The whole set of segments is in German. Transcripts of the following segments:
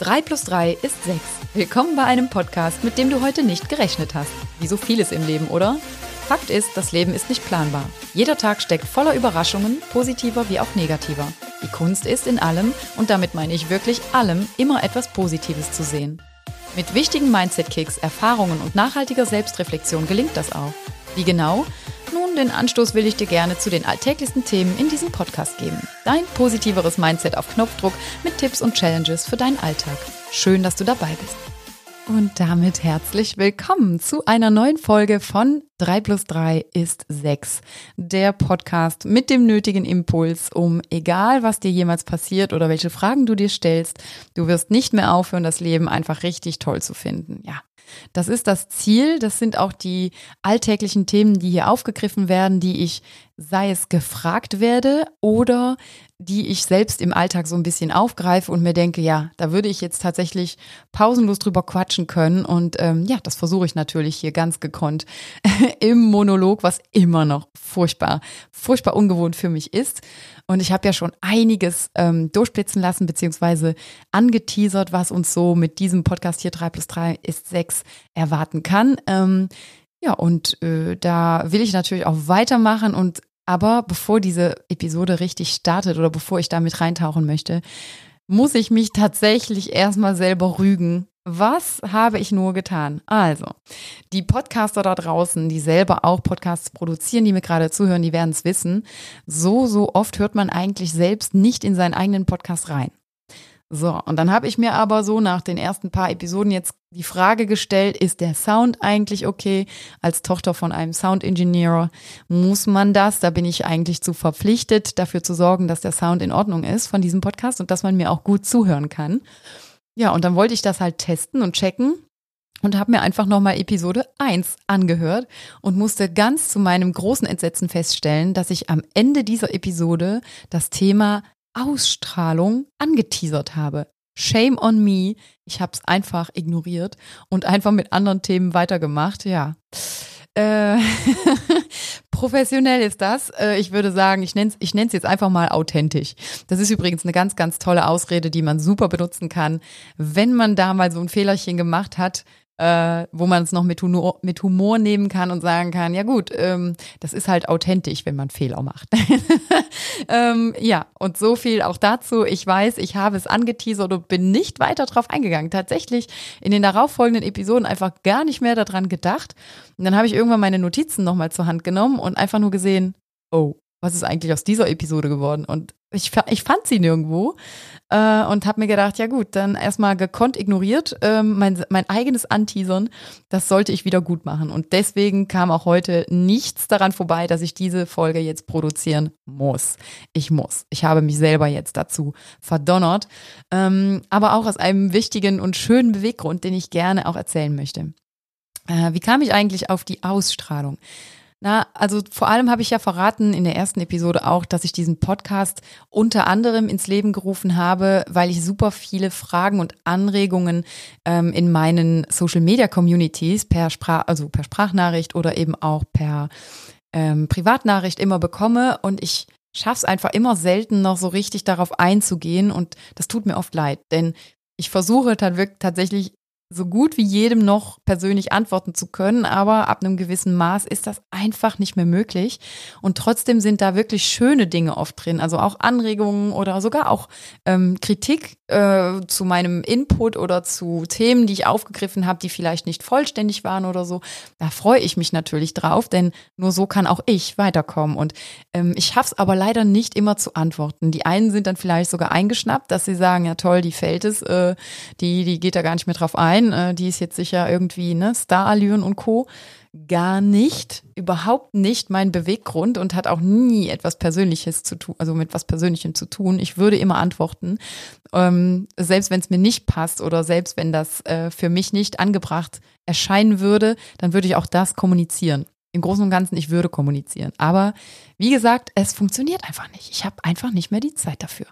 3 plus 3 ist 6. Willkommen bei einem Podcast, mit dem du heute nicht gerechnet hast. Wie so vieles im Leben, oder? Fakt ist, das Leben ist nicht planbar. Jeder Tag steckt voller Überraschungen, positiver wie auch negativer. Die Kunst ist in allem, und damit meine ich wirklich allem, immer etwas Positives zu sehen. Mit wichtigen Mindset-Kicks, Erfahrungen und nachhaltiger Selbstreflexion gelingt das auch. Wie genau? Den Anstoß will ich dir gerne zu den alltäglichsten Themen in diesem Podcast geben. Dein positiveres Mindset auf Knopfdruck mit Tipps und Challenges für deinen Alltag. Schön, dass du dabei bist. Und damit herzlich willkommen zu einer neuen Folge von 3 plus 3 ist 6. Der Podcast mit dem nötigen Impuls, um egal was dir jemals passiert oder welche Fragen du dir stellst, du wirst nicht mehr aufhören, das Leben einfach richtig toll zu finden. Ja, das ist das Ziel. Das sind auch die alltäglichen Themen, die hier aufgegriffen werden, die ich, sei es gefragt werde oder die ich selbst im Alltag so ein bisschen aufgreife und mir denke, ja, da würde ich jetzt tatsächlich pausenlos drüber quatschen können. Und ähm, ja, das versuche ich natürlich hier ganz gekonnt im Monolog, was immer noch furchtbar, furchtbar ungewohnt für mich ist. Und ich habe ja schon einiges ähm, durchblitzen lassen, beziehungsweise angeteasert, was uns so mit diesem Podcast hier 3 plus 3 ist 6 erwarten kann. Ähm, ja, und äh, da will ich natürlich auch weitermachen und aber bevor diese Episode richtig startet oder bevor ich damit reintauchen möchte, muss ich mich tatsächlich erstmal selber rügen. Was habe ich nur getan? Also, die Podcaster da draußen, die selber auch Podcasts produzieren, die mir gerade zuhören, die werden es wissen. So, so oft hört man eigentlich selbst nicht in seinen eigenen Podcast rein. So, und dann habe ich mir aber so nach den ersten paar Episoden jetzt die Frage gestellt, ist der Sound eigentlich okay? Als Tochter von einem Sound-Engineer muss man das, da bin ich eigentlich zu verpflichtet, dafür zu sorgen, dass der Sound in Ordnung ist von diesem Podcast und dass man mir auch gut zuhören kann. Ja, und dann wollte ich das halt testen und checken und habe mir einfach nochmal Episode 1 angehört und musste ganz zu meinem großen Entsetzen feststellen, dass ich am Ende dieser Episode das Thema Ausstrahlung angeteasert habe. Shame on me. Ich habe es einfach ignoriert und einfach mit anderen Themen weitergemacht. Ja. Äh, professionell ist das. Äh, ich würde sagen, ich nenne es ich nenn's jetzt einfach mal authentisch. Das ist übrigens eine ganz, ganz tolle Ausrede, die man super benutzen kann, wenn man da mal so ein Fehlerchen gemacht hat äh, wo man es noch mit Humor, mit Humor nehmen kann und sagen kann, ja gut, ähm, das ist halt authentisch, wenn man Fehler macht. ähm, ja, und so viel auch dazu. Ich weiß, ich habe es angeteasert und bin nicht weiter drauf eingegangen. Tatsächlich in den darauffolgenden Episoden einfach gar nicht mehr daran gedacht. Und dann habe ich irgendwann meine Notizen nochmal zur Hand genommen und einfach nur gesehen, oh, was ist eigentlich aus dieser Episode geworden? Und ich, ich fand sie nirgendwo äh, und habe mir gedacht, ja gut, dann erstmal gekonnt ignoriert, äh, mein, mein eigenes Anteasern, das sollte ich wieder gut machen. Und deswegen kam auch heute nichts daran vorbei, dass ich diese Folge jetzt produzieren muss. Ich muss. Ich habe mich selber jetzt dazu verdonnert, ähm, aber auch aus einem wichtigen und schönen Beweggrund, den ich gerne auch erzählen möchte. Äh, wie kam ich eigentlich auf die Ausstrahlung? Na, also vor allem habe ich ja verraten in der ersten Episode auch, dass ich diesen Podcast unter anderem ins Leben gerufen habe, weil ich super viele Fragen und Anregungen ähm, in meinen Social Media Communities per Sprach, also per Sprachnachricht oder eben auch per ähm, Privatnachricht immer bekomme. Und ich schaff's einfach immer selten noch so richtig darauf einzugehen. Und das tut mir oft leid, denn ich versuche tatsächlich so gut wie jedem noch persönlich antworten zu können, aber ab einem gewissen Maß ist das einfach nicht mehr möglich. Und trotzdem sind da wirklich schöne Dinge oft drin, also auch Anregungen oder sogar auch ähm, Kritik äh, zu meinem Input oder zu Themen, die ich aufgegriffen habe, die vielleicht nicht vollständig waren oder so. Da freue ich mich natürlich drauf, denn nur so kann auch ich weiterkommen. Und ähm, ich es aber leider nicht immer zu antworten. Die einen sind dann vielleicht sogar eingeschnappt, dass sie sagen, ja toll, die fällt es, äh, die, die geht da gar nicht mehr drauf ein sein. Äh, die ist jetzt sicher irgendwie, ne, Starallüren und Co. Gar nicht, überhaupt nicht mein Beweggrund und hat auch nie etwas Persönliches zu tun, also mit was Persönlichem zu tun. Ich würde immer antworten, ähm, selbst wenn es mir nicht passt oder selbst wenn das äh, für mich nicht angebracht erscheinen würde, dann würde ich auch das kommunizieren. Im Großen und Ganzen, ich würde kommunizieren. Aber wie gesagt, es funktioniert einfach nicht. Ich habe einfach nicht mehr die Zeit dafür.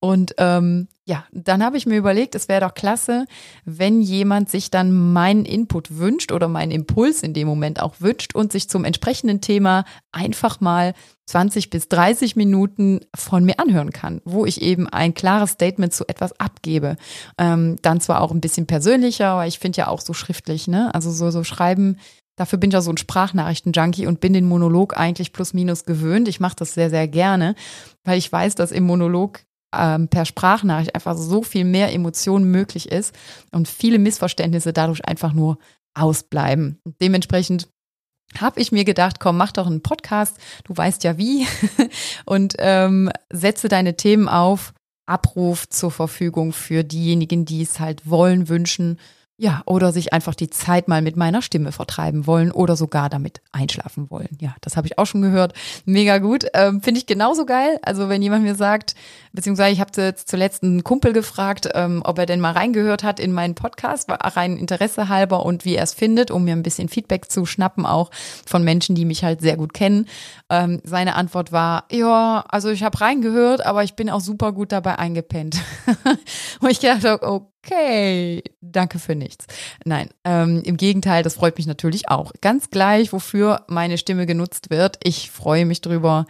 Und ähm, ja, dann habe ich mir überlegt, es wäre doch klasse, wenn jemand sich dann meinen Input wünscht oder meinen Impuls in dem Moment auch wünscht und sich zum entsprechenden Thema einfach mal 20 bis 30 Minuten von mir anhören kann, wo ich eben ein klares Statement zu etwas abgebe. Ähm, dann zwar auch ein bisschen persönlicher, aber ich finde ja auch so schriftlich, ne? Also so, so schreiben Dafür bin ich ja so ein Sprachnachrichten-Junkie und bin den Monolog eigentlich plus minus gewöhnt. Ich mache das sehr, sehr gerne, weil ich weiß, dass im Monolog ähm, per Sprachnachricht einfach so viel mehr Emotionen möglich ist und viele Missverständnisse dadurch einfach nur ausbleiben. Dementsprechend habe ich mir gedacht, komm, mach doch einen Podcast, du weißt ja wie, und ähm, setze deine Themen auf, Abruf zur Verfügung für diejenigen, die es halt wollen, wünschen ja, oder sich einfach die Zeit mal mit meiner Stimme vertreiben wollen oder sogar damit einschlafen wollen. Ja, das habe ich auch schon gehört. Mega gut. Ähm, Finde ich genauso geil. Also wenn jemand mir sagt, beziehungsweise ich habe zuletzt einen Kumpel gefragt, ähm, ob er denn mal reingehört hat in meinen Podcast, rein Interesse halber und wie er es findet, um mir ein bisschen Feedback zu schnappen, auch von Menschen, die mich halt sehr gut kennen. Ähm, seine Antwort war, ja, also ich habe reingehört, aber ich bin auch super gut dabei eingepennt. und ich dachte, okay okay, danke für nichts. Nein, ähm, im Gegenteil, das freut mich natürlich auch. Ganz gleich, wofür meine Stimme genutzt wird. Ich freue mich drüber,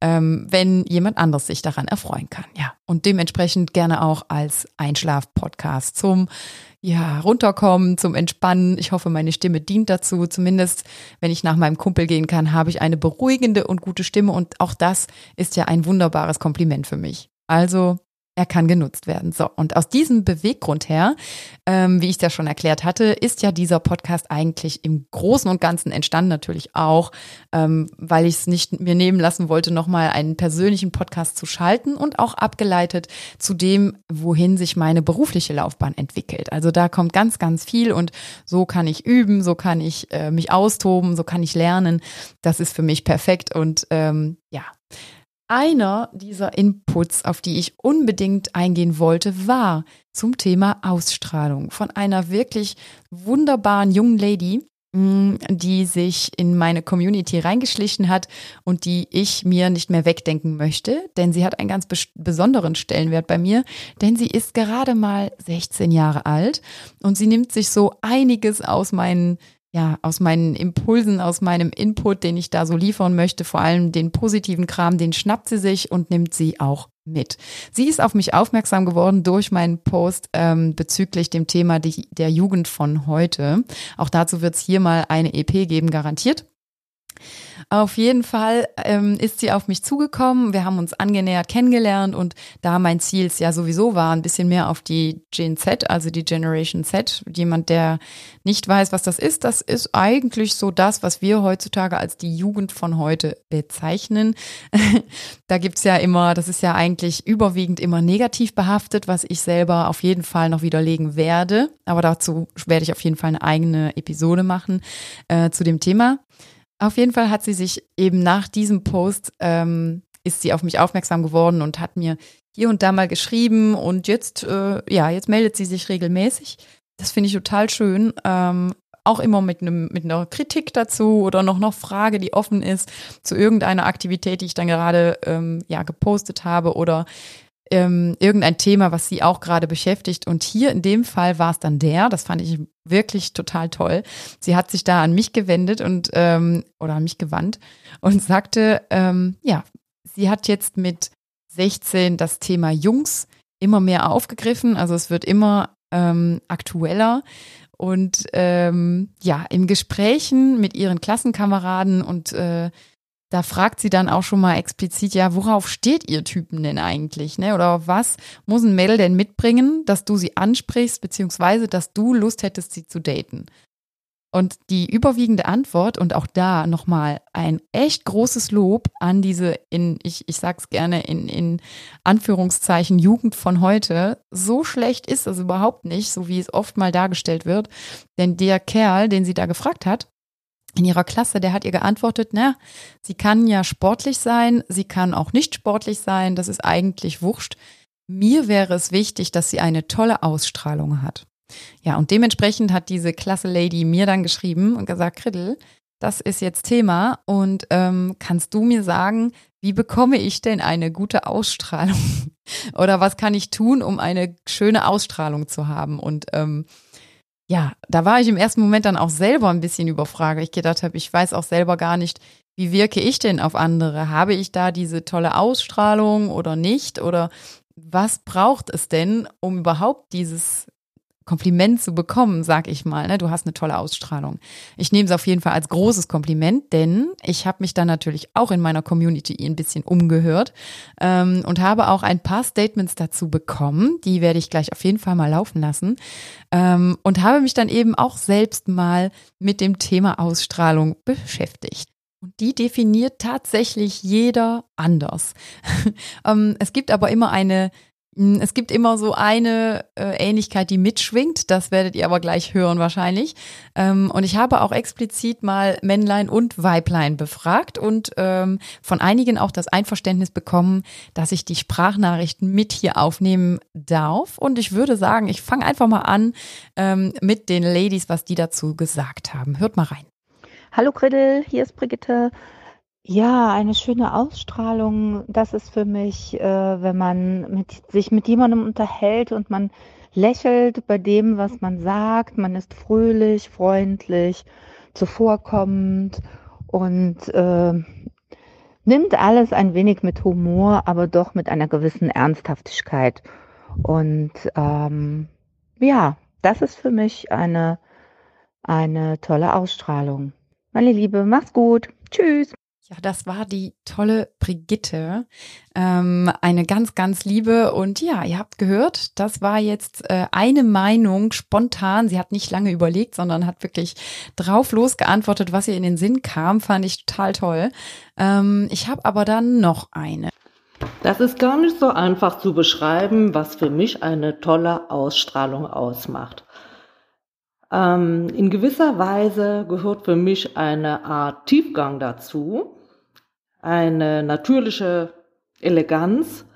ähm, wenn jemand anderes sich daran erfreuen kann. Ja, und dementsprechend gerne auch als Einschlaf-Podcast zum ja, runterkommen, zum Entspannen. Ich hoffe, meine Stimme dient dazu. Zumindest, wenn ich nach meinem Kumpel gehen kann, habe ich eine beruhigende und gute Stimme. Und auch das ist ja ein wunderbares Kompliment für mich. Also er kann genutzt werden. So, und aus diesem Beweggrund her, ähm, wie ich das schon erklärt hatte, ist ja dieser Podcast eigentlich im Großen und Ganzen entstanden, natürlich auch, ähm, weil ich es nicht mir nehmen lassen wollte, nochmal einen persönlichen Podcast zu schalten und auch abgeleitet zu dem, wohin sich meine berufliche Laufbahn entwickelt. Also da kommt ganz, ganz viel und so kann ich üben, so kann ich äh, mich austoben, so kann ich lernen. Das ist für mich perfekt und ähm, ja, einer dieser Inputs, auf die ich unbedingt eingehen wollte, war zum Thema Ausstrahlung von einer wirklich wunderbaren jungen Lady, mm, die sich in meine Community reingeschlichen hat und die ich mir nicht mehr wegdenken möchte, denn sie hat einen ganz besonderen Stellenwert bei mir, denn sie ist gerade mal 16 Jahre alt und sie nimmt sich so einiges aus meinen ja, aus meinen Impulsen, aus meinem Input, den ich da so liefern möchte, vor allem den positiven Kram, den schnappt sie sich und nimmt sie auch mit. Sie ist auf mich aufmerksam geworden durch meinen Post ähm, bezüglich dem Thema die, der Jugend von heute. Auch dazu wird es hier mal eine EP geben, garantiert. Auf jeden Fall ähm, ist sie auf mich zugekommen. Wir haben uns angenähert kennengelernt und da mein Ziel ja sowieso war, ein bisschen mehr auf die Gen Z, also die Generation Z. Jemand, der nicht weiß, was das ist, das ist eigentlich so das, was wir heutzutage als die Jugend von heute bezeichnen. da gibt's ja immer, das ist ja eigentlich überwiegend immer negativ behaftet, was ich selber auf jeden Fall noch widerlegen werde. Aber dazu werde ich auf jeden Fall eine eigene Episode machen äh, zu dem Thema. Auf jeden Fall hat sie sich eben nach diesem Post, ähm, ist sie auf mich aufmerksam geworden und hat mir hier und da mal geschrieben und jetzt, äh, ja, jetzt meldet sie sich regelmäßig. Das finde ich total schön. Ähm, auch immer mit, einem, mit einer Kritik dazu oder noch noch Frage, die offen ist zu irgendeiner Aktivität, die ich dann gerade ähm, ja gepostet habe oder ähm, irgendein Thema, was sie auch gerade beschäftigt. Und hier in dem Fall war es dann der, das fand ich wirklich total toll. Sie hat sich da an mich gewendet und ähm, oder an mich gewandt und sagte, ähm, ja, sie hat jetzt mit 16 das Thema Jungs immer mehr aufgegriffen. Also es wird immer ähm, aktueller. Und ähm, ja, in Gesprächen mit ihren Klassenkameraden und äh, da fragt sie dann auch schon mal explizit, ja, worauf steht ihr Typen denn eigentlich, ne? Oder was muss ein Mädel denn mitbringen, dass du sie ansprichst, beziehungsweise dass du Lust hättest, sie zu daten? Und die überwiegende Antwort und auch da nochmal ein echt großes Lob an diese in, ich, ich sag's gerne, in, in Anführungszeichen Jugend von heute. So schlecht ist das überhaupt nicht, so wie es oft mal dargestellt wird. Denn der Kerl, den sie da gefragt hat, in ihrer Klasse, der hat ihr geantwortet, na, sie kann ja sportlich sein, sie kann auch nicht sportlich sein, das ist eigentlich wurscht. Mir wäre es wichtig, dass sie eine tolle Ausstrahlung hat. Ja, und dementsprechend hat diese klasse Lady mir dann geschrieben und gesagt, Kriddel, das ist jetzt Thema. Und ähm, kannst du mir sagen, wie bekomme ich denn eine gute Ausstrahlung? Oder was kann ich tun, um eine schöne Ausstrahlung zu haben? Und ähm, ja, da war ich im ersten Moment dann auch selber ein bisschen überfragt. Ich gedacht habe, ich weiß auch selber gar nicht, wie wirke ich denn auf andere? Habe ich da diese tolle Ausstrahlung oder nicht? Oder was braucht es denn, um überhaupt dieses Kompliment zu bekommen, sag ich mal. Ne? Du hast eine tolle Ausstrahlung. Ich nehme es auf jeden Fall als großes Kompliment, denn ich habe mich dann natürlich auch in meiner Community ein bisschen umgehört ähm, und habe auch ein paar Statements dazu bekommen. Die werde ich gleich auf jeden Fall mal laufen lassen ähm, und habe mich dann eben auch selbst mal mit dem Thema Ausstrahlung beschäftigt. Und die definiert tatsächlich jeder anders. ähm, es gibt aber immer eine es gibt immer so eine äh, Ähnlichkeit, die mitschwingt. Das werdet ihr aber gleich hören wahrscheinlich. Ähm, und ich habe auch explizit mal Männlein und Weiblein befragt und ähm, von einigen auch das Einverständnis bekommen, dass ich die Sprachnachrichten mit hier aufnehmen darf. Und ich würde sagen, ich fange einfach mal an ähm, mit den Ladies, was die dazu gesagt haben. Hört mal rein. Hallo Griddel, hier ist Brigitte. Ja, eine schöne Ausstrahlung, das ist für mich, äh, wenn man mit, sich mit jemandem unterhält und man lächelt bei dem, was man sagt. Man ist fröhlich, freundlich, zuvorkommend und äh, nimmt alles ein wenig mit Humor, aber doch mit einer gewissen Ernsthaftigkeit. Und ähm, ja, das ist für mich eine, eine tolle Ausstrahlung. Meine Liebe, mach's gut. Tschüss. Ja, das war die tolle Brigitte. Ähm, eine ganz, ganz liebe. Und ja, ihr habt gehört, das war jetzt äh, eine Meinung spontan. Sie hat nicht lange überlegt, sondern hat wirklich drauf losgeantwortet, was ihr in den Sinn kam. Fand ich total toll. Ähm, ich habe aber dann noch eine. Das ist gar nicht so einfach zu beschreiben, was für mich eine tolle Ausstrahlung ausmacht. Ähm, in gewisser Weise gehört für mich eine Art Tiefgang dazu eine natürliche Eleganz,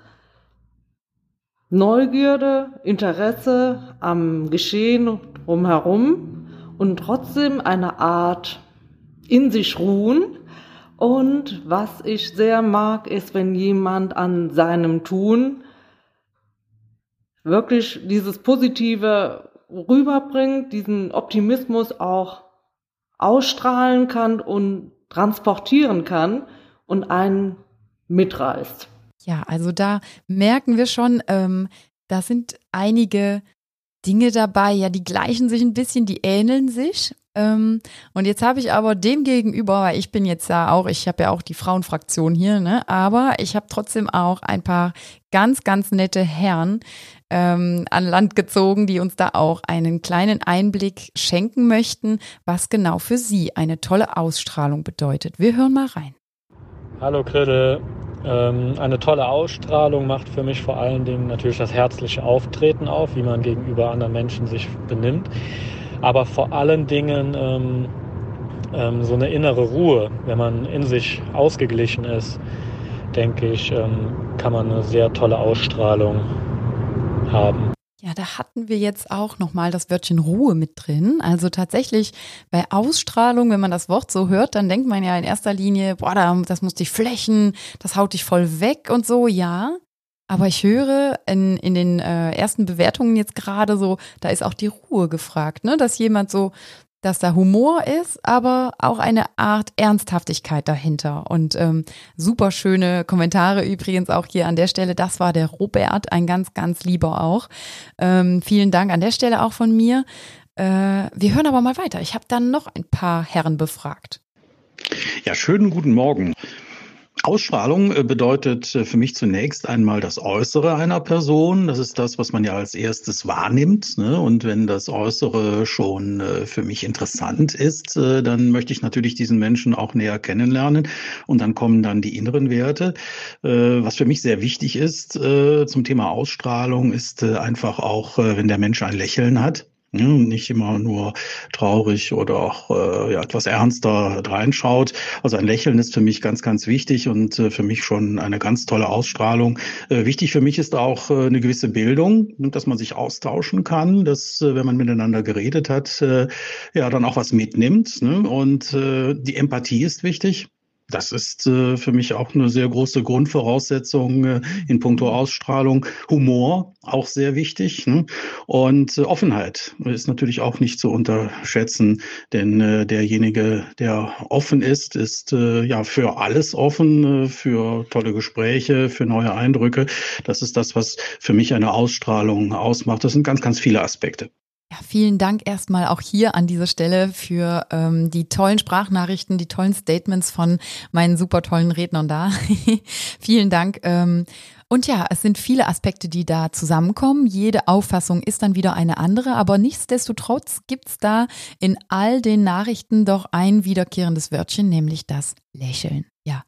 Neugierde, Interesse am Geschehen drumherum und trotzdem eine Art in sich ruhen. Und was ich sehr mag, ist, wenn jemand an seinem Tun wirklich dieses Positive rüberbringt, diesen Optimismus auch ausstrahlen kann und transportieren kann und einen mitreißt. Ja, also da merken wir schon, ähm, da sind einige Dinge dabei, ja, die gleichen sich ein bisschen, die ähneln sich. Ähm, und jetzt habe ich aber dem gegenüber, weil ich bin jetzt ja auch, ich habe ja auch die Frauenfraktion hier, ne, aber ich habe trotzdem auch ein paar ganz, ganz nette Herren ähm, an Land gezogen, die uns da auch einen kleinen Einblick schenken möchten, was genau für sie eine tolle Ausstrahlung bedeutet. Wir hören mal rein. Hallo Kriddel. Ähm, eine tolle Ausstrahlung macht für mich vor allen Dingen natürlich das herzliche Auftreten auf, wie man gegenüber anderen Menschen sich benimmt. Aber vor allen Dingen ähm, ähm, so eine innere Ruhe. Wenn man in sich ausgeglichen ist, denke ich, ähm, kann man eine sehr tolle Ausstrahlung haben. Ja, da hatten wir jetzt auch nochmal das Wörtchen Ruhe mit drin. Also tatsächlich bei Ausstrahlung, wenn man das Wort so hört, dann denkt man ja in erster Linie, boah, das muss dich flächen, das haut dich voll weg und so, ja. Aber ich höre in, in den äh, ersten Bewertungen jetzt gerade so, da ist auch die Ruhe gefragt, ne? Dass jemand so dass da Humor ist, aber auch eine Art Ernsthaftigkeit dahinter. Und ähm, super schöne Kommentare übrigens auch hier an der Stelle. Das war der Robert, ein ganz, ganz lieber auch. Ähm, vielen Dank an der Stelle auch von mir. Äh, wir hören aber mal weiter. Ich habe dann noch ein paar Herren befragt. Ja, schönen guten Morgen. Ausstrahlung äh, bedeutet äh, für mich zunächst einmal das Äußere einer Person. Das ist das, was man ja als erstes wahrnimmt. Ne? Und wenn das Äußere schon äh, für mich interessant ist, dann möchte ich natürlich diesen Menschen auch näher kennenlernen. Und dann kommen dann die inneren Werte. Was für mich sehr wichtig ist zum Thema Ausstrahlung, ist einfach auch, wenn der Mensch ein Lächeln hat Ja, nicht immer nur traurig oder auch äh, ja, etwas ernster reinschaut. Also ein Lächeln ist für mich ganz, ganz wichtig und äh, für mich schon eine ganz tolle Ausstrahlung. Äh, wichtig für mich ist auch äh, eine gewisse Bildung, dass man sich austauschen kann, dass äh, wenn man miteinander geredet hat, äh, ja dann auch was mitnimmt. Ne? Und äh, die Empathie ist wichtig. Das ist äh, für mich auch eine sehr große Grundvoraussetzung äh, in puncto Ausstrahlung. Humor auch sehr wichtig. Ne? Und äh, Offenheit ist natürlich auch nicht zu unterschätzen, denn äh, derjenige, der offen ist, ist äh, ja für alles offen, äh, für tolle Gespräche, für neue Eindrücke. Das ist das, was für mich eine Ausstrahlung ausmacht. Das sind ganz, ganz viele Aspekte. Ja, vielen Dank erstmal auch hier an dieser Stelle für ähm, die tollen Sprachnachrichten, die tollen Statements von meinen super tollen Rednern da. vielen Dank. Ähm, und ja, es sind viele Aspekte, die da zusammenkommen. Jede Auffassung ist dann wieder eine andere, aber nichtsdestotrotz gibt's da in all den Nachrichten doch ein wiederkehrendes Wörtchen, nämlich das Lächeln. Ja,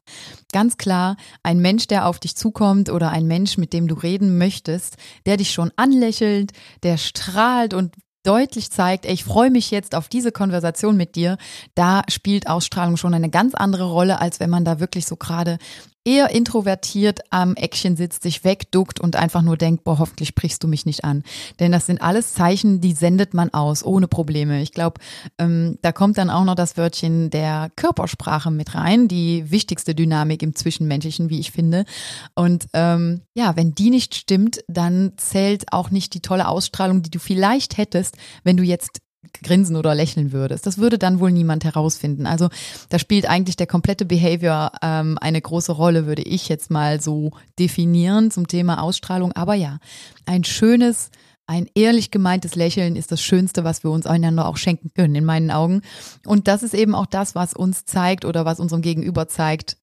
ganz klar, ein Mensch, der auf dich zukommt oder ein Mensch, mit dem du reden möchtest, der dich schon anlächelt, der strahlt und deutlich zeigt, ich freue mich jetzt auf diese Konversation mit dir, da spielt Ausstrahlung schon eine ganz andere Rolle, als wenn man da wirklich so gerade eher introvertiert am Eckchen sitzt, sich wegduckt und einfach nur denkt, boah, hoffentlich sprichst du mich nicht an. Denn das sind alles Zeichen, die sendet man aus, ohne Probleme. Ich glaube, ähm, da kommt dann auch noch das Wörtchen der Körpersprache mit rein, die wichtigste Dynamik im Zwischenmenschlichen, wie ich finde. Und ähm, ja, wenn die nicht stimmt, dann zählt auch nicht die tolle Ausstrahlung, die du vielleicht hättest, wenn du jetzt grinsen oder lächeln würdest. Das würde dann wohl niemand herausfinden. Also da spielt eigentlich der komplette Behavior ähm, eine große Rolle, würde ich jetzt mal so definieren zum Thema Ausstrahlung. Aber ja, ein schönes, ein ehrlich gemeintes Lächeln ist das Schönste, was wir uns einander auch schenken können, in meinen Augen. Und das ist eben auch das, was uns zeigt oder was unserem Gegenüber zeigt,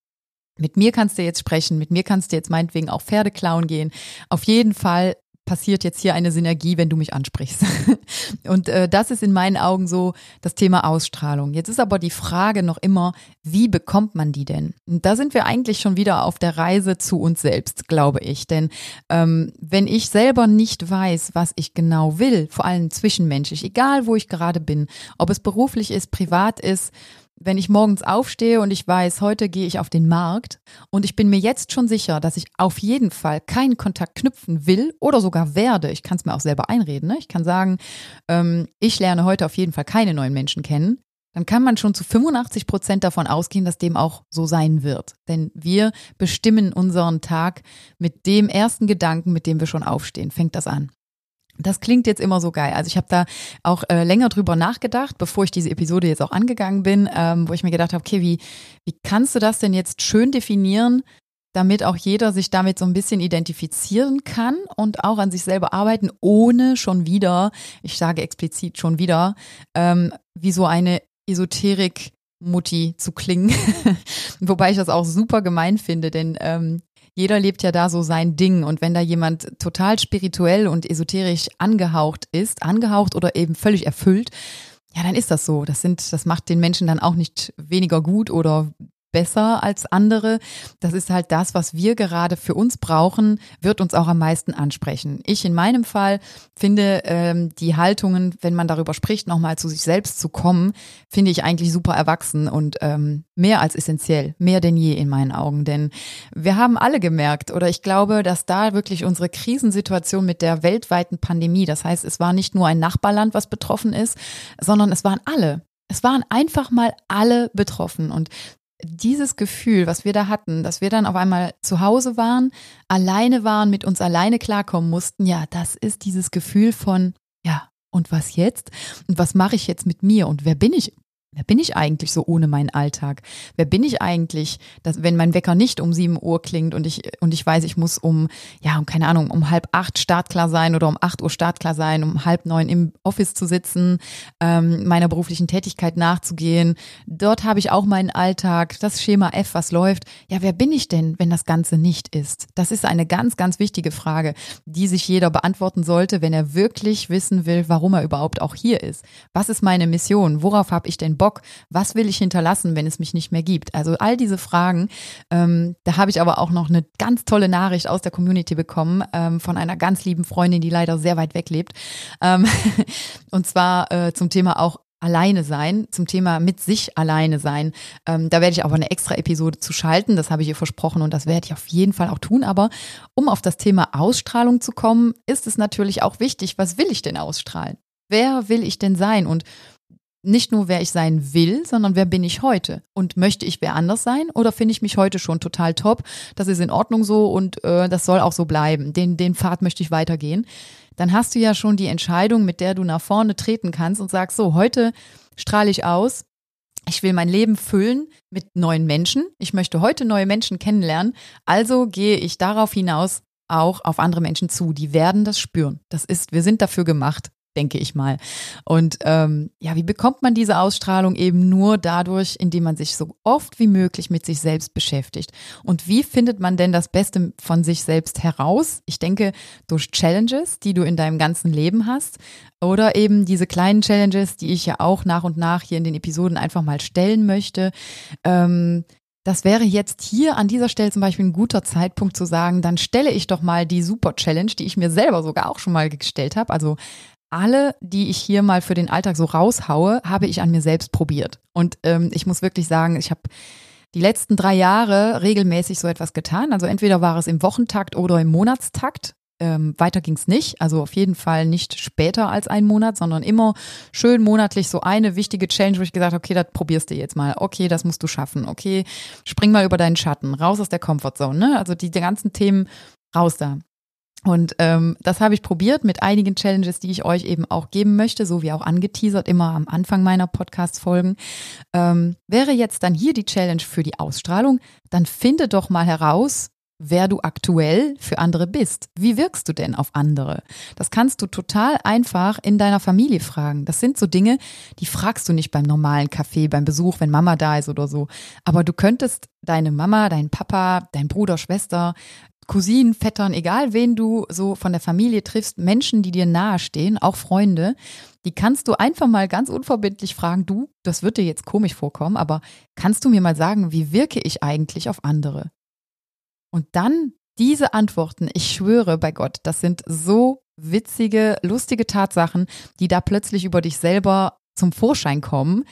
mit mir kannst du jetzt sprechen, mit mir kannst du jetzt meinetwegen auch Pferde klauen gehen. Auf jeden Fall passiert jetzt hier eine Synergie, wenn du mich ansprichst. Und äh, das ist in meinen Augen so das Thema Ausstrahlung. Jetzt ist aber die Frage noch immer, wie bekommt man die denn? Und da sind wir eigentlich schon wieder auf der Reise zu uns selbst, glaube ich. Denn ähm, wenn ich selber nicht weiß, was ich genau will, vor allem zwischenmenschlich, egal wo ich gerade bin, ob es beruflich ist, privat ist, wenn ich morgens aufstehe und ich weiß, heute gehe ich auf den Markt und ich bin mir jetzt schon sicher, dass ich auf jeden Fall keinen Kontakt knüpfen will oder sogar werde, ich kann es mir auch selber einreden, ne? ich kann sagen, ähm, ich lerne heute auf jeden Fall keine neuen Menschen kennen, dann kann man schon zu 85 Prozent davon ausgehen, dass dem auch so sein wird. Denn wir bestimmen unseren Tag mit dem ersten Gedanken, mit dem wir schon aufstehen. Fängt das an. Das klingt jetzt immer so geil. Also ich habe da auch äh, länger drüber nachgedacht, bevor ich diese Episode jetzt auch angegangen bin, ähm, wo ich mir gedacht habe, okay, wie, wie kannst du das denn jetzt schön definieren, damit auch jeder sich damit so ein bisschen identifizieren kann und auch an sich selber arbeiten, ohne schon wieder, ich sage explizit schon wieder, ähm, wie so eine Esoterik Mutti zu klingen. Wobei ich das auch super gemein finde, denn ähm, jeder lebt ja da so sein Ding. Und wenn da jemand total spirituell und esoterisch angehaucht ist, angehaucht oder eben völlig erfüllt, ja, dann ist das so. Das sind, das macht den Menschen dann auch nicht weniger gut oder besser als andere. Das ist halt das, was wir gerade für uns brauchen, wird uns auch am meisten ansprechen. Ich in meinem Fall finde ähm, die Haltungen, wenn man darüber spricht, nochmal zu sich selbst zu kommen, finde ich eigentlich super erwachsen und ähm, mehr als essentiell, mehr denn je in meinen Augen. Denn wir haben alle gemerkt, oder ich glaube, dass da wirklich unsere Krisensituation mit der weltweiten Pandemie, das heißt, es war nicht nur ein Nachbarland, was betroffen ist, sondern es waren alle. Es waren einfach mal alle betroffen. Und dieses Gefühl, was wir da hatten, dass wir dann auf einmal zu Hause waren, alleine waren, mit uns alleine klarkommen mussten, ja, das ist dieses Gefühl von, ja, und was jetzt? Und was mache ich jetzt mit mir? Und wer bin ich Wer bin ich eigentlich so ohne meinen Alltag? Wer bin ich eigentlich, dass, wenn mein Wecker nicht um sieben Uhr klingt und ich, und ich weiß, ich muss um, ja, um keine Ahnung, um halb acht startklar sein oder um acht Uhr startklar sein, um halb neun im Office zu sitzen, ähm, meiner beruflichen Tätigkeit nachzugehen. Dort habe ich auch meinen Alltag, das Schema F, was läuft. Ja, wer bin ich denn, wenn das Ganze nicht ist? Das ist eine ganz, ganz wichtige Frage, die sich jeder beantworten sollte, wenn er wirklich wissen will, warum er überhaupt auch hier ist. Was ist meine Mission? Worauf habe ich denn Bock? Was will ich hinterlassen, wenn es mich nicht mehr gibt? Also all diese Fragen. Ähm, da habe ich aber auch noch eine ganz tolle Nachricht aus der Community bekommen ähm, von einer ganz lieben Freundin, die leider sehr weit weg lebt. Ähm, und zwar äh, zum Thema auch alleine sein, zum Thema mit sich alleine sein. Ähm, da werde ich aber eine extra Episode zu schalten, das habe ich ihr versprochen und das werde ich auf jeden Fall auch tun. Aber um auf das Thema Ausstrahlung zu kommen, ist es natürlich auch wichtig, was will ich denn ausstrahlen? Wer will ich denn sein? Und nicht nur, wer ich sein will, sondern wer bin ich heute? Und möchte ich wer anders sein oder finde ich mich heute schon total top? Das ist in Ordnung so und äh, das soll auch so bleiben. Den, den Pfad möchte ich weitergehen dann hast du ja schon die Entscheidung, mit der du nach vorne treten kannst und sagst, so, heute strahle ich aus. Ich will mein Leben füllen mit neuen Menschen. Ich möchte heute neue Menschen kennenlernen. Also gehe ich darauf hinaus auch auf andere Menschen zu. Die werden das spüren. Das ist, wir sind dafür gemacht denke ich mal. Und ähm, ja, wie bekommt man diese Ausstrahlung eben nur dadurch, indem man sich so oft wie möglich mit sich selbst beschäftigt? Und wie findet man denn das Beste von sich selbst heraus? Ich denke, durch Challenges, die du in deinem ganzen Leben hast, oder eben diese kleinen Challenges, die ich ja auch nach und nach hier in den Episoden einfach mal stellen möchte. Ähm, das wäre jetzt hier an dieser Stelle zum Beispiel ein guter Zeitpunkt zu sagen, dann stelle ich doch mal die Super Challenge, die ich mir selber sogar auch schon mal gestellt habe. Also alle, die ich hier mal für den Alltag so raushaue, habe ich an mir selbst probiert. Und ähm, ich muss wirklich sagen, ich habe die letzten drei Jahre regelmäßig so etwas getan. Also entweder war es im Wochentakt oder im Monatstakt. Ähm, weiter ging es nicht. Also auf jeden Fall nicht später als ein Monat, sondern immer schön monatlich so eine wichtige Change, wo ich gesagt habe, okay, das probierst du jetzt mal. Okay, das musst du schaffen. Okay, spring mal über deinen Schatten, raus aus der Comfortzone. Ne? Also die, die ganzen Themen raus da. Und ähm, das habe ich probiert mit einigen Challenges, die ich euch eben auch geben möchte, so wie auch angeteasert immer am Anfang meiner Podcast-Folgen. Ähm, wäre jetzt dann hier die Challenge für die Ausstrahlung, dann finde doch mal heraus, wer du aktuell für andere bist. Wie wirkst du denn auf andere? Das kannst du total einfach in deiner Familie fragen. Das sind so Dinge, die fragst du nicht beim normalen Kaffee, beim Besuch, wenn Mama da ist oder so. Aber du könntest deine Mama, deinen Papa, dein Bruder, Schwester, Cousinen, Vettern, egal wen du so von der Familie triffst, Menschen, die dir nahestehen, auch Freunde, die kannst du einfach mal ganz unverbindlich fragen, du, das wird dir jetzt komisch vorkommen, aber kannst du mir mal sagen, wie wirke ich eigentlich auf andere? Und dann diese Antworten, ich schwöre bei Gott, das sind so witzige, lustige Tatsachen, die da plötzlich über dich selber zum Vorschein kommen.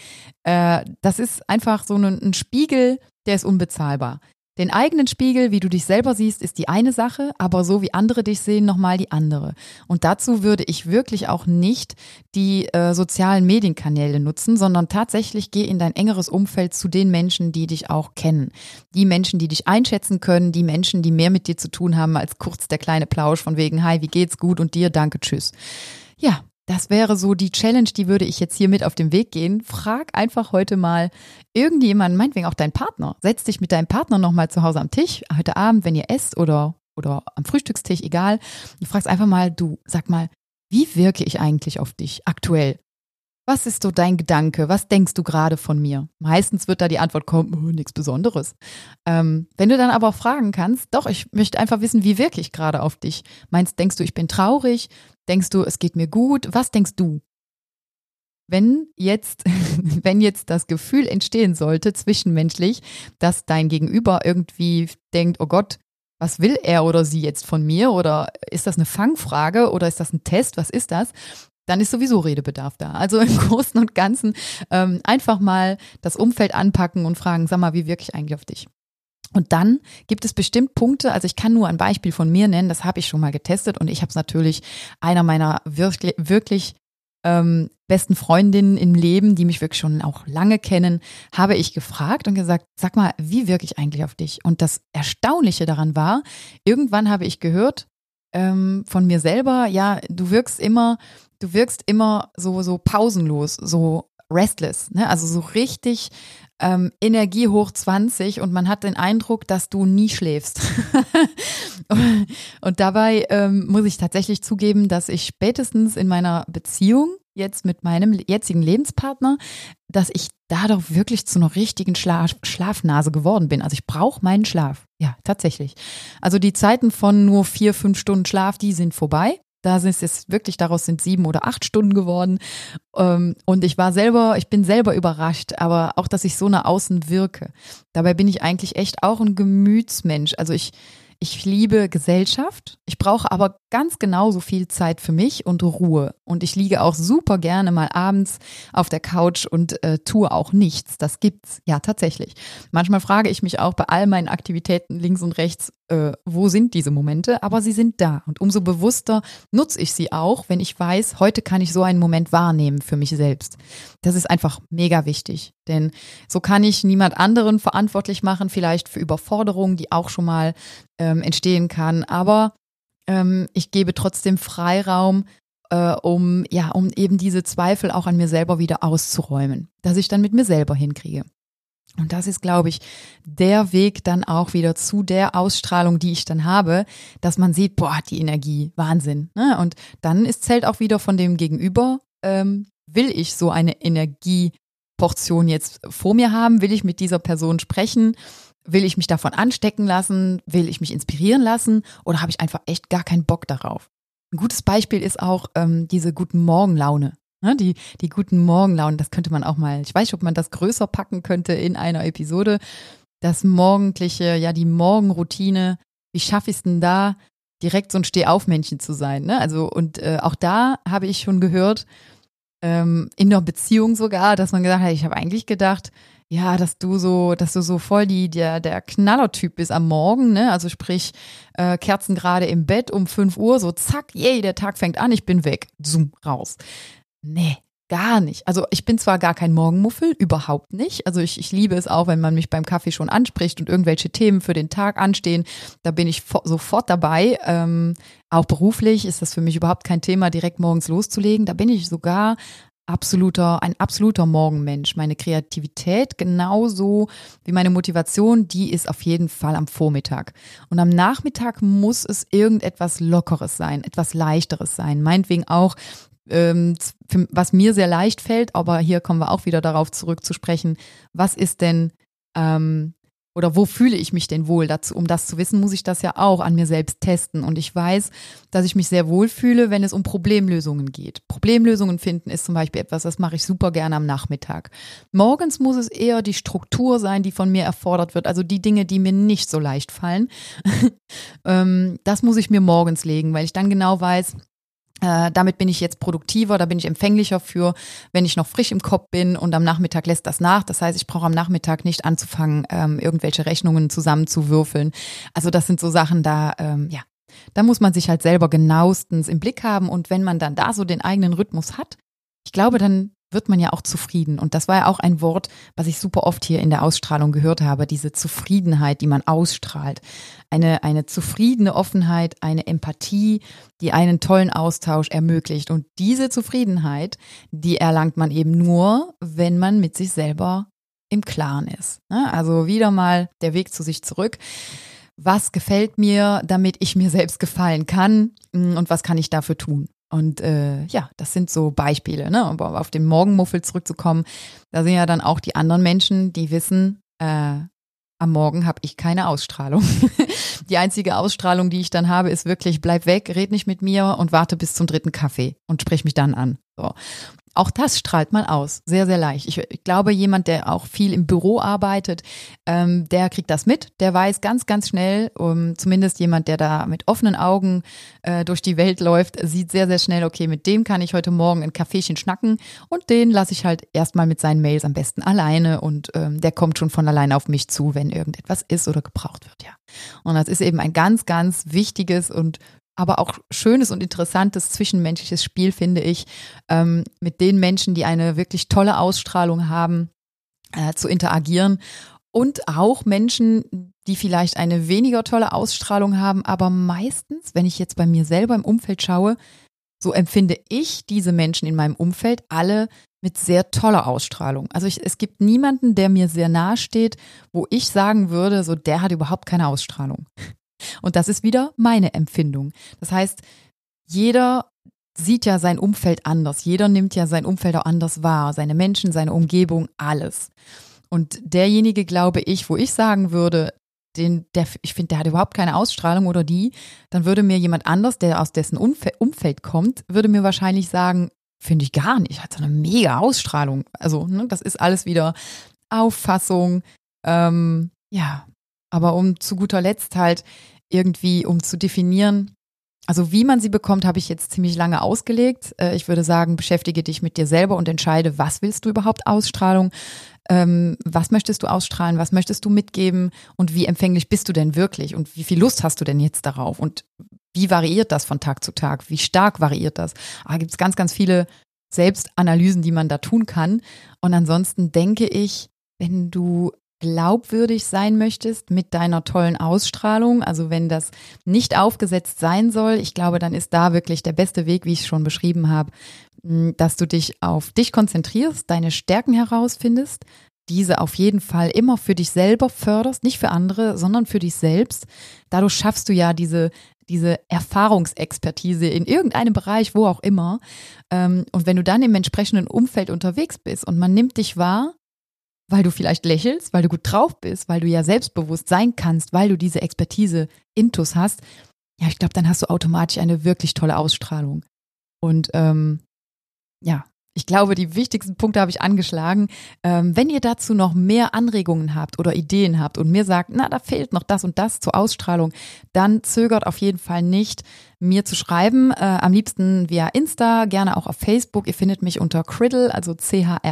Äh, das ist einfach so ein Spiegel, der ist unbezahlbar. Den eigenen Spiegel, wie du dich selber siehst, ist die eine Sache, aber so wie andere dich sehen, nochmal die andere. Und dazu würde ich wirklich auch nicht die äh, sozialen Medienkanäle nutzen, sondern tatsächlich geh in dein engeres Umfeld zu den Menschen, die dich auch kennen. Die Menschen, die dich einschätzen können, die Menschen, die mehr mit dir zu tun haben als kurz der kleine Plausch von wegen, hi, wie geht's gut und dir, danke, tschüss. Ja, das wäre so die Challenge, die würde ich jetzt hier mit auf den Weg gehen. Frag einfach heute mal irgendjemanden, meinetwegen auch deinen Partner. Setz dich mit deinem Partner nochmal zu Hause am Tisch, heute Abend, wenn ihr esst oder, oder am Frühstückstisch, egal. Du fragst einfach mal, du, sag mal, wie wirke ich eigentlich auf dich aktuell? Was ist so dein Gedanke? Was denkst du gerade von mir? Meistens wird da die Antwort kommen, oh, nichts Besonderes. Ähm, wenn du dann aber auch fragen kannst, doch, ich möchte einfach wissen, wie wirke ich gerade auf dich? Meinst, denkst du, ich bin traurig? Denkst du, es geht mir gut? Was denkst du? Wenn jetzt, wenn jetzt das Gefühl entstehen sollte, zwischenmenschlich, dass dein Gegenüber irgendwie denkt, oh Gott, was will er oder sie jetzt von mir? Oder ist das eine Fangfrage oder ist das ein Test? Was ist das? dann ist sowieso Redebedarf da. Also im Großen und Ganzen ähm, einfach mal das Umfeld anpacken und fragen, sag mal, wie wirke ich eigentlich auf dich? Und dann gibt es bestimmt Punkte, also ich kann nur ein Beispiel von mir nennen, das habe ich schon mal getestet und ich habe es natürlich einer meiner wirklich, wirklich ähm, besten Freundinnen im Leben, die mich wirklich schon auch lange kennen, habe ich gefragt und gesagt, sag mal, wie wirke ich eigentlich auf dich? Und das Erstaunliche daran war, irgendwann habe ich gehört ähm, von mir selber, ja, du wirkst immer du wirkst immer so, so pausenlos, so restless, ne? also so richtig ähm, Energie hoch 20 und man hat den Eindruck, dass du nie schläfst. und dabei ähm, muss ich tatsächlich zugeben, dass ich spätestens in meiner Beziehung jetzt mit meinem jetzigen Lebenspartner, dass ich dadurch wirklich zu einer richtigen Schlaf Schlafnase geworden bin. Also ich brauche meinen Schlaf. Ja, tatsächlich. Also die Zeiten von nur vier, fünf Stunden Schlaf, die sind vorbei. Da sind es jetzt wirklich, daraus sind sieben oder acht Stunden geworden. Ähm, und ich war selber, ich bin selber überrascht, aber auch, dass ich so nach außen wirke. Dabei bin ich eigentlich echt auch ein Gemütsmensch. Also ich, ich liebe Gesellschaft. Ich brauche aber ganz genauso viel Zeit für mich und Ruhe. Und ich liege auch super gerne mal abends auf der Couch und äh, tue auch nichts. Das gibt's ja tatsächlich. Manchmal frage ich mich auch bei all meinen Aktivitäten links und rechts, äh, wo sind diese Momente? Aber sie sind da. Und umso bewusster nutze ich sie auch, wenn ich weiß, heute kann ich so einen Moment wahrnehmen für mich selbst. Das ist einfach mega wichtig. Denn so kann ich niemand anderen verantwortlich machen, vielleicht für Überforderungen, die auch schon mal ähm, entstehen kann. Aber ähm, ich gebe trotzdem Freiraum, äh, um ja, um eben diese Zweifel auch an mir selber wieder auszuräumen, dass ich dann mit mir selber hinkriege. Und das ist, glaube ich, der Weg dann auch wieder zu der Ausstrahlung, die ich dann habe, dass man sieht, boah, die Energie, Wahnsinn. Ne? Und dann ist Zelt auch wieder von dem Gegenüber, ähm, will ich so eine Energieportion jetzt vor mir haben? Will ich mit dieser Person sprechen? Will ich mich davon anstecken lassen? Will ich mich inspirieren lassen? Oder habe ich einfach echt gar keinen Bock darauf? Ein gutes Beispiel ist auch ähm, diese guten Morgenlaune. Ne, die, die guten Morgenlaunen, das könnte man auch mal, ich weiß nicht, ob man das größer packen könnte in einer Episode. Das morgendliche, ja, die Morgenroutine. Wie schaffe ich es denn da, direkt so ein Stehaufmännchen zu sein? Ne? Also, und äh, auch da habe ich schon gehört, ähm, in der Beziehung sogar, dass man gesagt hat, ich habe eigentlich gedacht, ja, dass du so, dass du so voll die, der, der Knallertyp bist am Morgen, ne? Also sprich, äh, Kerzen gerade im Bett um 5 Uhr, so zack, yay, der Tag fängt an, ich bin weg. Zoom, raus. Nee, gar nicht. Also ich bin zwar gar kein Morgenmuffel, überhaupt nicht. Also ich, ich liebe es auch, wenn man mich beim Kaffee schon anspricht und irgendwelche Themen für den Tag anstehen. Da bin ich sofort dabei. Ähm, auch beruflich ist das für mich überhaupt kein Thema, direkt morgens loszulegen. Da bin ich sogar absoluter, ein absoluter Morgenmensch. Meine Kreativität genauso wie meine Motivation, die ist auf jeden Fall am Vormittag. Und am Nachmittag muss es irgendetwas Lockeres sein, etwas Leichteres sein. Meinetwegen auch ähm, was mir sehr leicht fällt, aber hier kommen wir auch wieder darauf zurück zu sprechen, was ist denn ähm, oder wo fühle ich mich denn wohl? Dazu, um das zu wissen, muss ich das ja auch an mir selbst testen. Und ich weiß, dass ich mich sehr wohl fühle, wenn es um Problemlösungen geht. Problemlösungen finden ist zum Beispiel etwas, das mache ich super gerne am Nachmittag. Morgens muss es eher die Struktur sein, die von mir erfordert wird, also die Dinge, die mir nicht so leicht fallen. Ähm, das muss ich mir morgens legen, weil ich dann genau weiß, äh, damit bin ich jetzt produktiver, da bin ich empfänglicher für, wenn ich noch frisch im Kopf bin und am Nachmittag lässt das nach. Das heißt, ich brauche am Nachmittag nicht anzufangen, ähm, irgendwelche Rechnungen zusammenzuwürfeln. Also das sind so Sachen, da, ähm, ja, da muss man sich halt selber genauestens im Blick haben. Und wenn man dann da so den eigenen Rhythmus hat, ich glaube, dann wird man ja auch zufrieden. Und das war ja auch ein Wort, was ich super oft hier in der Ausstrahlung gehört habe, diese Zufriedenheit, die man ausstrahlt. Eine, eine zufriedene Offenheit, eine Empathie, die einen tollen Austausch ermöglicht. Und diese Zufriedenheit, die erlangt man eben nur, wenn man mit sich selber im Klaren ist. Ne? Also wieder mal der Weg zu sich zurück. Was gefällt mir, damit ich mir selbst gefallen kann und was kann ich dafür tun? Und äh, ja, das sind so Beispiele, ne? Um auf den Morgenmuffel zurückzukommen. Da sind ja dann auch die anderen Menschen, die wissen, äh, am Morgen habe ich keine Ausstrahlung. die einzige Ausstrahlung, die ich dann habe, ist wirklich, bleib weg, red nicht mit mir und warte bis zum dritten Kaffee und sprich mich dann an. So. Auch das strahlt man aus, sehr, sehr leicht. Ich, ich glaube, jemand, der auch viel im Büro arbeitet, ähm, der kriegt das mit, der weiß ganz, ganz schnell, um, zumindest jemand, der da mit offenen Augen äh, durch die Welt läuft, sieht sehr, sehr schnell, okay, mit dem kann ich heute Morgen ein Kaffeechen schnacken und den lasse ich halt erstmal mit seinen Mails am besten alleine und ähm, der kommt schon von alleine auf mich zu, wenn irgendetwas ist oder gebraucht wird, ja. Und das ist eben ein ganz, ganz wichtiges und aber auch schönes und interessantes zwischenmenschliches Spiel, finde ich, ähm, mit den Menschen, die eine wirklich tolle Ausstrahlung haben, äh, zu interagieren. Und auch Menschen, die vielleicht eine weniger tolle Ausstrahlung haben, aber meistens, wenn ich jetzt bei mir selber im Umfeld schaue, so empfinde ich diese Menschen in meinem Umfeld alle mit sehr toller Ausstrahlung. Also ich, es gibt niemanden, der mir sehr nahe steht, wo ich sagen würde, so der hat überhaupt keine Ausstrahlung. Und das ist wieder meine Empfindung. Das heißt, jeder sieht ja sein Umfeld anders. Jeder nimmt ja sein Umfeld auch anders wahr. Seine Menschen, seine Umgebung, alles. Und derjenige, glaube ich, wo ich sagen würde, den, der, ich finde, der hat überhaupt keine Ausstrahlung oder die, dann würde mir jemand anders, der aus dessen Umfeld, Umfeld kommt, würde mir wahrscheinlich sagen, finde ich gar nicht, hat so eine mega Ausstrahlung. Also, ne, das ist alles wieder Auffassung, ähm, ja. Aber um zu guter Letzt halt irgendwie, um zu definieren, also wie man sie bekommt, habe ich jetzt ziemlich lange ausgelegt. Äh, ich würde sagen, beschäftige dich mit dir selber und entscheide, was willst du überhaupt Ausstrahlung? Ähm, was möchtest du ausstrahlen? Was möchtest du mitgeben? Und wie empfänglich bist du denn wirklich? Und wie viel Lust hast du denn jetzt darauf? Und wie variiert das von Tag zu Tag? Wie stark variiert das? Ah, gibt es ganz, ganz viele Selbstanalysen, die man da tun kann. Und ansonsten denke ich, wenn du glaubwürdig sein möchtest mit deiner tollen Ausstrahlung, also wenn das nicht aufgesetzt sein soll, ich glaube, dann ist da wirklich der beste Weg, wie ich es schon beschrieben habe, dass du dich auf dich konzentrierst, deine Stärken herausfindest, diese auf jeden Fall immer für dich selber förderst, nicht für andere, sondern für dich selbst. Dadurch schaffst du ja diese, diese Erfahrungsexpertise in irgendeinem Bereich, wo auch immer. Ähm, und wenn du dann im entsprechenden Umfeld unterwegs bist und man nimmt dich wahr, weil du vielleicht lächelst, weil du gut drauf bist, weil du ja selbstbewusst sein kannst, weil du diese Expertise intus hast, ja, ich glaube, dann hast du automatisch eine wirklich tolle Ausstrahlung. Und ähm, ja, ich glaube, die wichtigsten Punkte habe ich angeschlagen. Ähm, wenn ihr dazu noch mehr Anregungen habt oder Ideen habt und mir sagt, na, da fehlt noch das und das zur Ausstrahlung, dann zögert auf jeden Fall nicht, mir zu schreiben. Äh, am liebsten via Insta, gerne auch auf Facebook. Ihr findet mich unter Criddle, also C-H-R-I-D-D-L-E.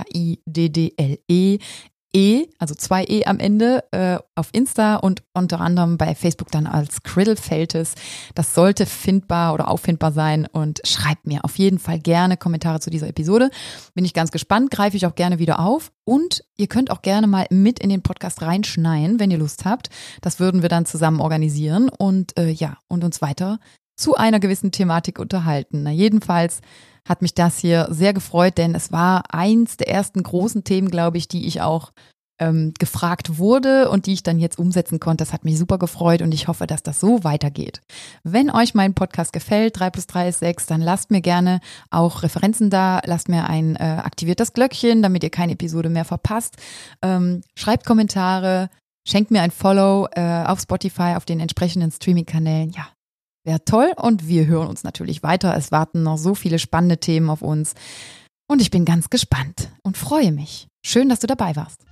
E, also zwei E am Ende, äh, auf Insta und unter anderem bei Facebook dann als Criddlefeltes. Das sollte findbar oder auffindbar sein und schreibt mir auf jeden Fall gerne Kommentare zu dieser Episode. Bin ich ganz gespannt, greife ich auch gerne wieder auf. Und ihr könnt auch gerne mal mit in den Podcast reinschneien, wenn ihr Lust habt. Das würden wir dann zusammen organisieren und äh, ja, und uns weiter zu einer gewissen Thematik unterhalten. Na, jedenfalls hat mich das hier sehr gefreut, denn es war eins der ersten großen Themen, glaube ich, die ich auch ähm, gefragt wurde und die ich dann jetzt umsetzen konnte. Das hat mich super gefreut und ich hoffe, dass das so weitergeht. Wenn euch mein Podcast gefällt, 3 plus 3 ist 6, dann lasst mir gerne auch Referenzen da, lasst mir ein äh, aktiviertes Glöckchen, damit ihr keine Episode mehr verpasst. Ähm, schreibt Kommentare, schenkt mir ein Follow äh, auf Spotify, auf den entsprechenden Streaming-Kanälen. Ja, Wäre toll und wir hören uns natürlich weiter. Es warten noch so viele spannende Themen auf uns. Und ich bin ganz gespannt und freue mich. Schön, dass du dabei warst.